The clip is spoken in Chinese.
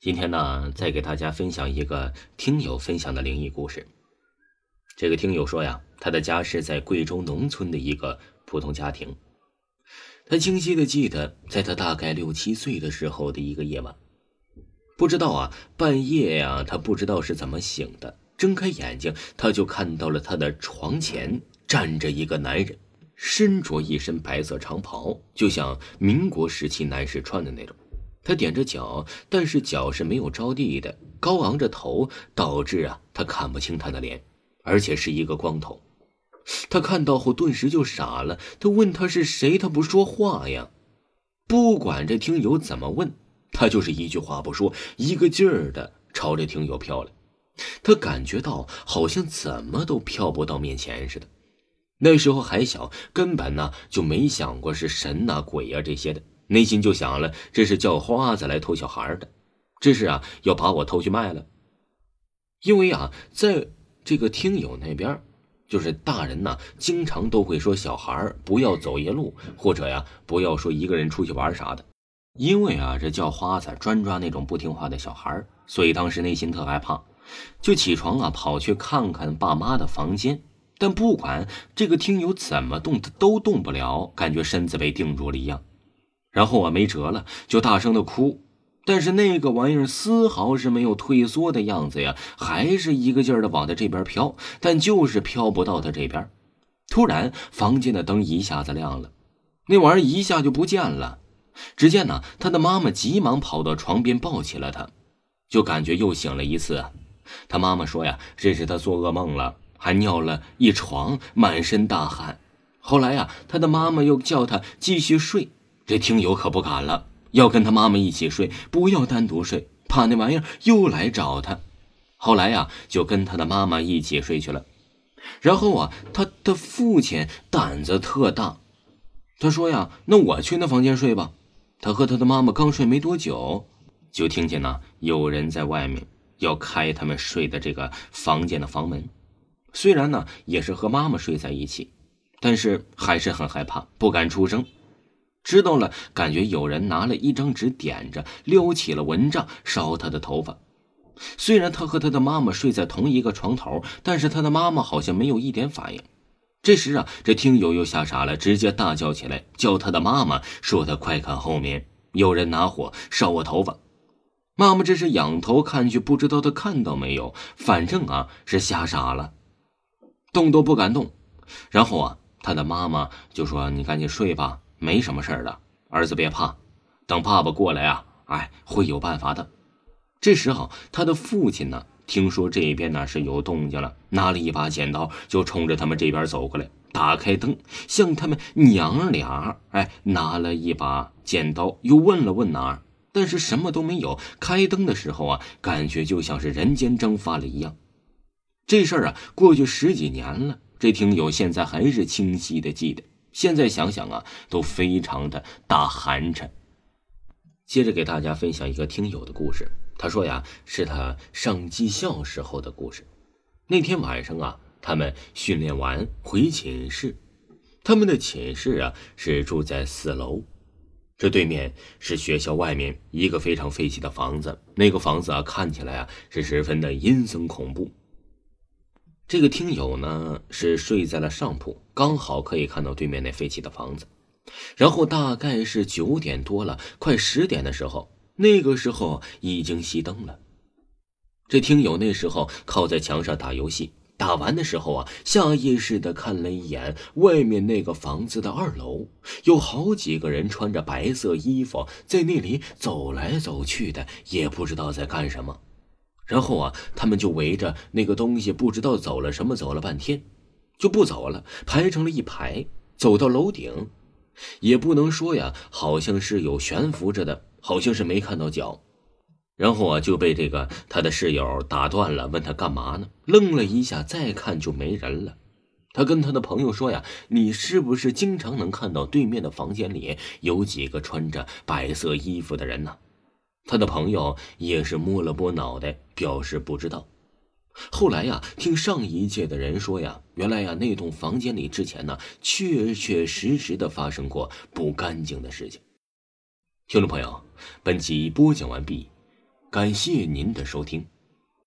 今天呢，再给大家分享一个听友分享的灵异故事。这个听友说呀，他的家是在贵州农村的一个普通家庭。他清晰的记得，在他大概六七岁的时候的一个夜晚，不知道啊，半夜呀，他不知道是怎么醒的，睁开眼睛，他就看到了他的床前站着一个男人，身着一身白色长袍，就像民国时期男士穿的那种。他踮着脚，但是脚是没有着地的，高昂着头，导致啊，他看不清他的脸，而且是一个光头。他看到后顿时就傻了，他问他是谁，他不说话呀。不管这听友怎么问，他就是一句话不说，一个劲儿的朝着听友飘来。他感觉到好像怎么都飘不到面前似的。那时候还小，根本呢就没想过是神呐、鬼呀这些的。内心就想了，这是叫花子来偷小孩的，这是啊要把我偷去卖了。因为啊，在这个听友那边，就是大人呢，经常都会说小孩不要走夜路，或者呀不要说一个人出去玩啥的。因为啊这叫花子专抓那种不听话的小孩，所以当时内心特害怕，就起床啊跑去看看爸妈的房间。但不管这个听友怎么动，他都动不了，感觉身子被定住了一样。然后我没辙了，就大声的哭，但是那个玩意儿丝毫是没有退缩的样子呀，还是一个劲儿的往他这边飘，但就是飘不到他这边。突然，房间的灯一下子亮了，那玩意儿一下就不见了。只见呢，他的妈妈急忙跑到床边抱起了他，就感觉又醒了一次。他妈妈说呀，这是他做噩梦了，还尿了一床，满身大汗。后来呀，他的妈妈又叫他继续睡。这听友可不敢了，要跟他妈妈一起睡，不要单独睡，怕那玩意儿又来找他。后来呀，就跟他的妈妈一起睡去了。然后啊，他的父亲胆子特大，他说呀：“那我去那房间睡吧。”他和他的妈妈刚睡没多久，就听见呢有人在外面要开他们睡的这个房间的房门。虽然呢也是和妈妈睡在一起，但是还是很害怕，不敢出声。知道了，感觉有人拿了一张纸点着，撩起了蚊帐烧他的头发。虽然他和他的妈妈睡在同一个床头，但是他的妈妈好像没有一点反应。这时啊，这听友又吓傻了，直接大叫起来，叫他的妈妈说：“他快看后面有人拿火烧我头发。”妈妈这是仰头看去，不知道他看到没有，反正啊是吓傻了，动都不敢动。然后啊，他的妈妈就说：“你赶紧睡吧。”没什么事儿的，儿子别怕，等爸爸过来啊，哎，会有办法的。这时候，他的父亲呢，听说这边呢是有动静了，拿了一把剪刀，就冲着他们这边走过来，打开灯，向他们娘俩，哎，拿了一把剪刀，又问了问哪儿，但是什么都没有。开灯的时候啊，感觉就像是人间蒸发了一样。这事儿啊，过去十几年了，这听友现在还是清晰的记得。现在想想啊，都非常的大寒碜。接着给大家分享一个听友的故事。他说呀，是他上技校时候的故事。那天晚上啊，他们训练完回寝室，他们的寝室啊是住在四楼，这对面是学校外面一个非常废弃的房子。那个房子啊，看起来啊是十分的阴森恐怖。这个听友呢是睡在了上铺，刚好可以看到对面那废弃的房子。然后大概是九点多了，快十点的时候，那个时候已经熄灯了。这听友那时候靠在墙上打游戏，打完的时候啊，下意识的看了一眼外面那个房子的二楼，有好几个人穿着白色衣服在那里走来走去的，也不知道在干什么。然后啊，他们就围着那个东西，不知道走了什么，走了半天，就不走了，排成了一排，走到楼顶，也不能说呀，好像是有悬浮着的，好像是没看到脚。然后啊，就被这个他的室友打断了，问他干嘛呢？愣了一下，再看就没人了。他跟他的朋友说呀：“你是不是经常能看到对面的房间里有几个穿着白色衣服的人呢？”他的朋友也是摸了摸脑袋，表示不知道。后来呀，听上一届的人说呀，原来呀，那栋房间里之前呢，确确实实的发生过不干净的事情。听众朋友，本集播讲完毕，感谢您的收听。